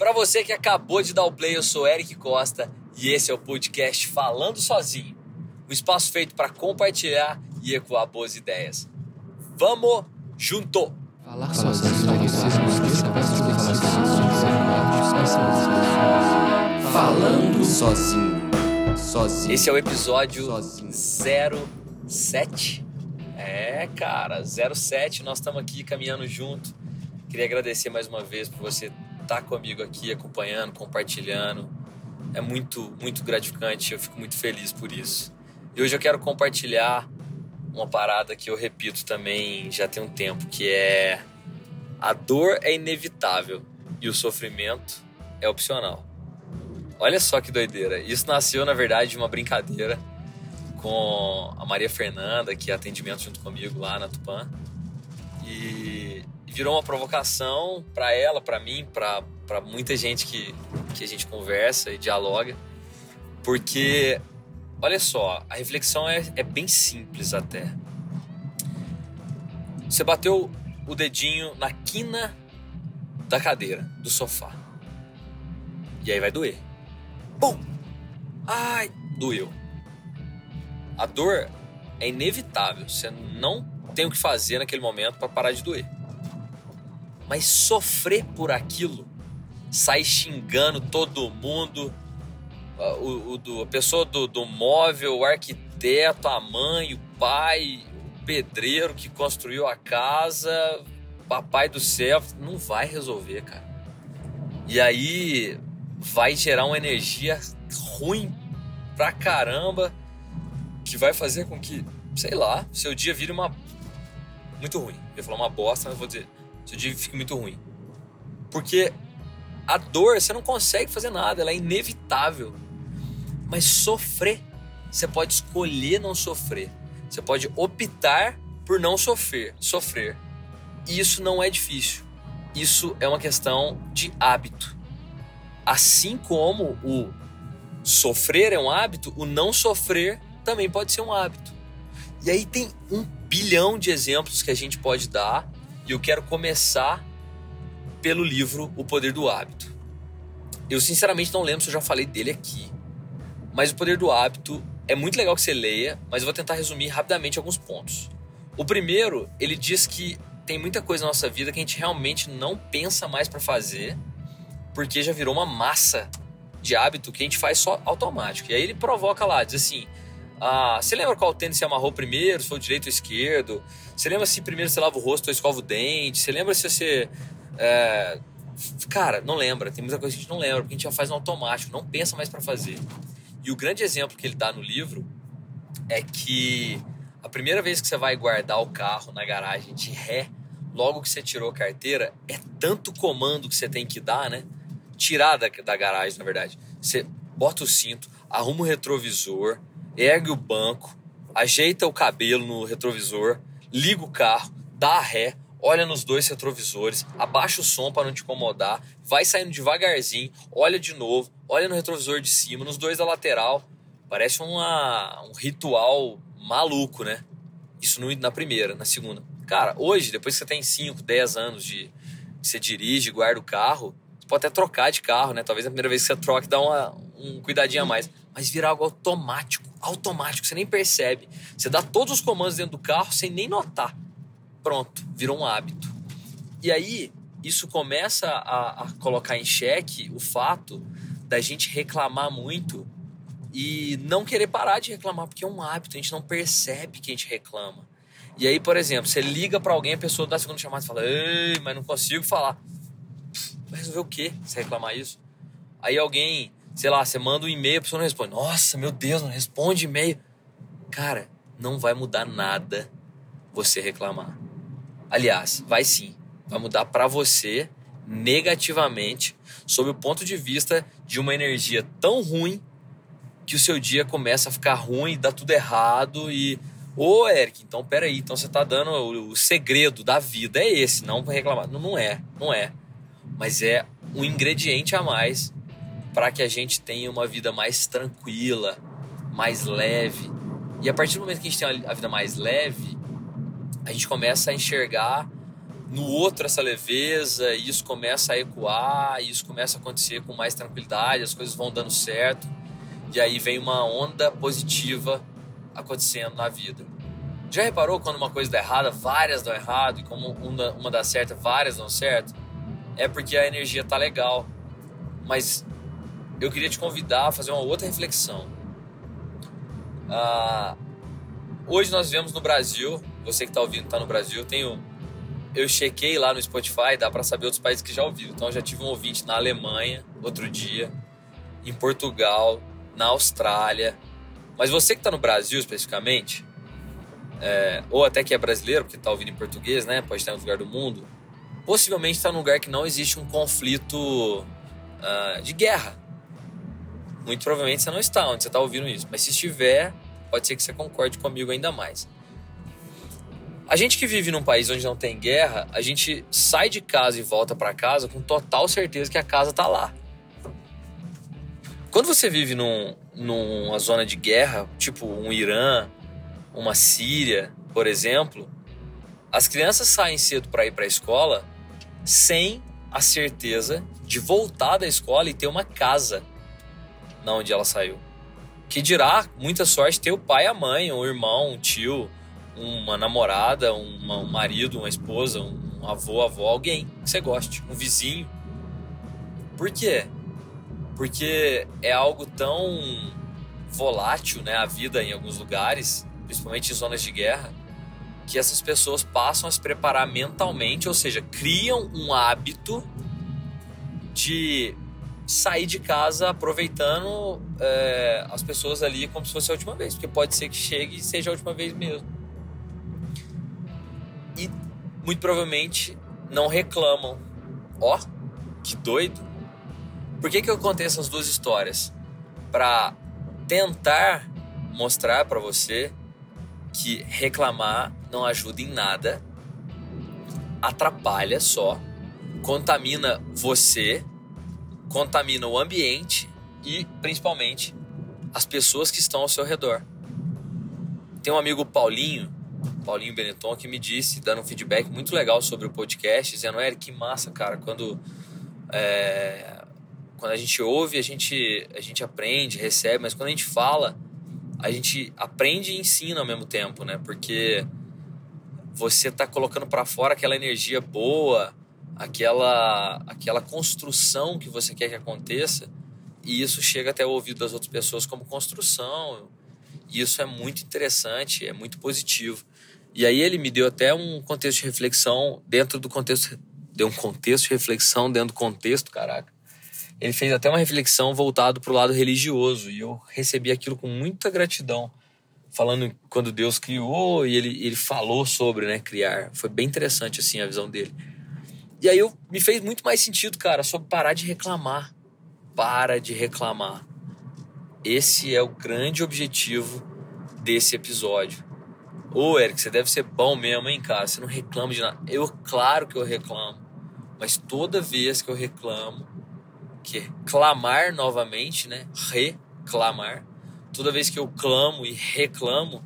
Para você que acabou de dar o play, eu sou Eric Costa e esse é o podcast Falando Sozinho, um espaço feito para compartilhar e ecoar boas ideias. Vamos junto! Falar sozinho. Falando sozinho. Sozinho. Esse é o episódio sozinho. 07. É, cara, 07, nós estamos aqui caminhando junto. Queria agradecer mais uma vez por você estar comigo aqui, acompanhando, compartilhando. É muito, muito gratificante. Eu fico muito feliz por isso. E hoje eu quero compartilhar uma parada que eu repito também já tem um tempo, que é a dor é inevitável e o sofrimento é opcional. Olha só que doideira. Isso nasceu, na verdade, de uma brincadeira com a Maria Fernanda, que é atendimento junto comigo lá na Tupã. E virou uma provocação para ela, para mim, para muita gente que, que a gente conversa e dialoga, porque olha só, a reflexão é, é bem simples até. Você bateu o dedinho na quina da cadeira, do sofá. E aí vai doer. Bum! Ai, doeu. A dor é inevitável. Você não tem o que fazer naquele momento para parar de doer. Mas sofrer por aquilo, sair xingando todo mundo, o, o, a pessoa do, do móvel, o arquiteto, a mãe, o pai, o pedreiro que construiu a casa, papai do céu, não vai resolver, cara. E aí vai gerar uma energia ruim pra caramba que vai fazer com que, sei lá, seu dia vire uma muito ruim. Eu ia falar uma bosta, mas vou dizer seu dia fica muito ruim. Porque a dor, você não consegue fazer nada, ela é inevitável. Mas sofrer, você pode escolher não sofrer. Você pode optar por não sofrer, sofrer. E isso não é difícil. Isso é uma questão de hábito. Assim como o sofrer é um hábito, o não sofrer também pode ser um hábito. E aí tem um bilhão de exemplos que a gente pode dar e eu quero começar pelo livro O Poder do Hábito. Eu sinceramente não lembro se eu já falei dele aqui, mas O Poder do Hábito é muito legal que você leia, mas eu vou tentar resumir rapidamente alguns pontos. O primeiro, ele diz que tem muita coisa na nossa vida que a gente realmente não pensa mais para fazer, porque já virou uma massa de hábito que a gente faz só automático. E aí ele provoca lá, diz assim: ah, você lembra qual tênis você amarrou primeiro, se foi o direito ou esquerdo? Você lembra se primeiro você lava o rosto ou escova o dente? Você lembra se você. É... Cara, não lembra. Tem muita coisa que a gente não lembra, porque a gente já faz no automático, não pensa mais para fazer. E o grande exemplo que ele dá no livro é que a primeira vez que você vai guardar o carro na garagem de ré, logo que você tirou a carteira, é tanto comando que você tem que dar, né? Tirar da, da garagem, na verdade. Você bota o cinto, arruma o retrovisor, ergue o banco, ajeita o cabelo no retrovisor, liga o carro, dá a ré, olha nos dois retrovisores, abaixa o som para não te incomodar, vai saindo devagarzinho, olha de novo, olha no retrovisor de cima, nos dois da lateral. Parece uma, um ritual maluco, né? Isso no, na primeira, na segunda. Cara, hoje, depois que você tem 5, 10 anos de você dirige, guarda o carro, você pode até trocar de carro, né? Talvez a primeira vez que você troque dá uma, um cuidadinho a mais. Mas virar algo automático automático, você nem percebe. Você dá todos os comandos dentro do carro sem nem notar. Pronto, virou um hábito. E aí, isso começa a, a colocar em xeque o fato da gente reclamar muito e não querer parar de reclamar, porque é um hábito, a gente não percebe que a gente reclama. E aí, por exemplo, você liga para alguém, a pessoa dá a segunda chamada e fala: Ei, mas não consigo falar. Vai resolver o quê? Você reclamar isso? Aí alguém sei lá, você manda um e-mail, a pessoa não responde. Nossa, meu Deus, não responde e-mail. Cara, não vai mudar nada você reclamar. Aliás, vai sim. Vai mudar para você negativamente, sob o ponto de vista de uma energia tão ruim que o seu dia começa a ficar ruim, dá tudo errado e Ô, Eric, então peraí, então você tá dando o, o segredo da vida é esse, não reclamar. Não, não é, não é. Mas é um ingrediente a mais para que a gente tenha uma vida mais tranquila, mais leve. E a partir do momento que a gente tem a vida mais leve, a gente começa a enxergar no outro essa leveza, e isso começa a ecoar, e isso começa a acontecer com mais tranquilidade, as coisas vão dando certo, e aí vem uma onda positiva acontecendo na vida. Já reparou quando uma coisa dá errada, várias dão errado, e como uma, uma dá certo, várias dão certo? É porque a energia tá legal. Mas eu queria te convidar a fazer uma outra reflexão. Ah, hoje nós vivemos no Brasil, você que está ouvindo está no Brasil, tenho, eu chequei lá no Spotify, dá para saber outros países que já ouviram. Então eu já tive um ouvinte na Alemanha outro dia, em Portugal, na Austrália. Mas você que está no Brasil especificamente, é, ou até que é brasileiro, porque está ouvindo em português, né? Pode estar em outro lugar do mundo. Possivelmente está num lugar que não existe um conflito uh, de guerra. Muito provavelmente você não está onde você está ouvindo isso. Mas se estiver, pode ser que você concorde comigo ainda mais. A gente que vive num país onde não tem guerra, a gente sai de casa e volta para casa com total certeza que a casa tá lá. Quando você vive num, numa zona de guerra, tipo um Irã, uma Síria, por exemplo, as crianças saem cedo para ir para a escola sem a certeza de voltar da escola e ter uma casa na onde ela saiu. Que dirá, muita sorte, ter o pai, a mãe, um irmão, um tio, uma namorada, um marido, uma esposa, um avô, avó, alguém que você goste, um vizinho. Por quê? Porque é algo tão volátil, né, a vida em alguns lugares, principalmente em zonas de guerra, que essas pessoas passam a se preparar mentalmente, ou seja, criam um hábito de sair de casa aproveitando é, as pessoas ali como se fosse a última vez, porque pode ser que chegue e seja a última vez mesmo. E muito provavelmente não reclamam. Ó, oh, que doido! Por que, que eu contei essas duas histórias? Para tentar mostrar para você que reclamar não ajuda em nada, atrapalha só, contamina você, contamina o ambiente e principalmente as pessoas que estão ao seu redor. Tem um amigo Paulinho, Paulinho Benetton, que me disse, dando um feedback muito legal sobre o podcast, dizendo: Eric, que massa, cara, quando, é, quando a gente ouve, a gente, a gente aprende, recebe, mas quando a gente fala, a gente aprende e ensina ao mesmo tempo, né? Porque você está colocando para fora aquela energia boa, aquela aquela construção que você quer que aconteça, e isso chega até o ouvido das outras pessoas como construção. E isso é muito interessante, é muito positivo. E aí ele me deu até um contexto de reflexão dentro do contexto, deu um contexto de reflexão dentro do contexto, caraca ele fez até uma reflexão voltado para o lado religioso e eu recebi aquilo com muita gratidão falando quando Deus criou e ele, ele falou sobre né criar foi bem interessante assim a visão dele e aí eu, me fez muito mais sentido cara sobre parar de reclamar para de reclamar esse é o grande objetivo desse episódio ô Eric você deve ser bom mesmo hein cara você não reclama de nada eu claro que eu reclamo mas toda vez que eu reclamo que é clamar novamente, né? Reclamar. Toda vez que eu clamo e reclamo,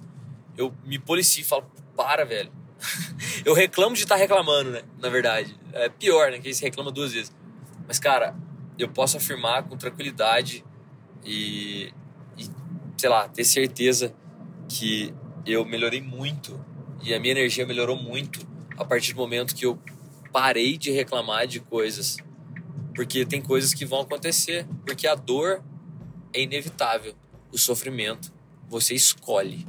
eu me policio e falo, para, velho. eu reclamo de estar tá reclamando, né? Na verdade. É pior, né? Que você reclama duas vezes. Mas, cara, eu posso afirmar com tranquilidade e, e, sei lá, ter certeza que eu melhorei muito e a minha energia melhorou muito a partir do momento que eu parei de reclamar de coisas porque tem coisas que vão acontecer, porque a dor é inevitável. O sofrimento você escolhe.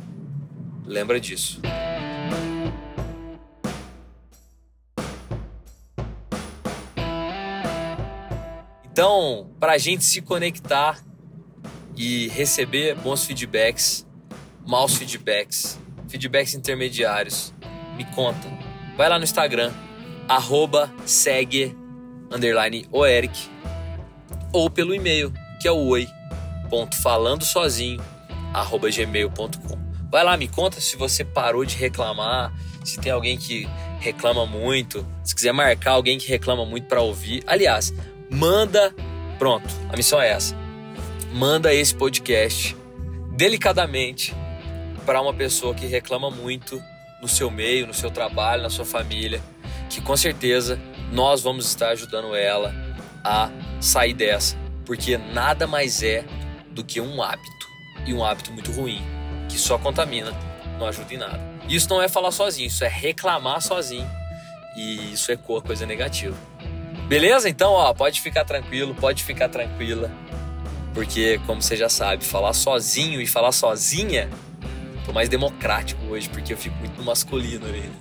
Lembra disso. Então, para a gente se conectar e receber bons feedbacks, maus feedbacks, feedbacks intermediários, me conta. Vai lá no Instagram, arroba segue underline oeric ou pelo e-mail que é o oi.falandosozinho arroba gmail.com vai lá me conta se você parou de reclamar se tem alguém que reclama muito se quiser marcar alguém que reclama muito para ouvir aliás manda pronto a missão é essa manda esse podcast delicadamente para uma pessoa que reclama muito no seu meio no seu trabalho na sua família que com certeza nós vamos estar ajudando ela a sair dessa, porque nada mais é do que um hábito e um hábito muito ruim que só contamina, não ajuda em nada. Isso não é falar sozinho, isso é reclamar sozinho e isso ecoa coisa negativa. Beleza? Então, ó, pode ficar tranquilo, pode ficar tranquila, porque como você já sabe, falar sozinho e falar sozinha, tô mais democrático hoje, porque eu fico muito masculino ali.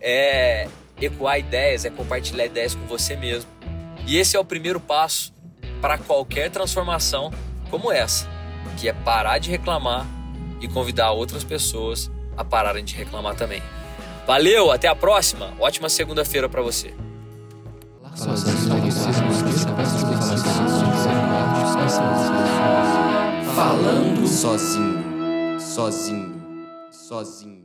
É ecoar ideias, é compartilhar ideias com você mesmo. E esse é o primeiro passo para qualquer transformação como essa, que é parar de reclamar e convidar outras pessoas a pararem de reclamar também. Valeu, até a próxima. Ótima segunda-feira para você. Falando sozinho, sozinho, sozinho.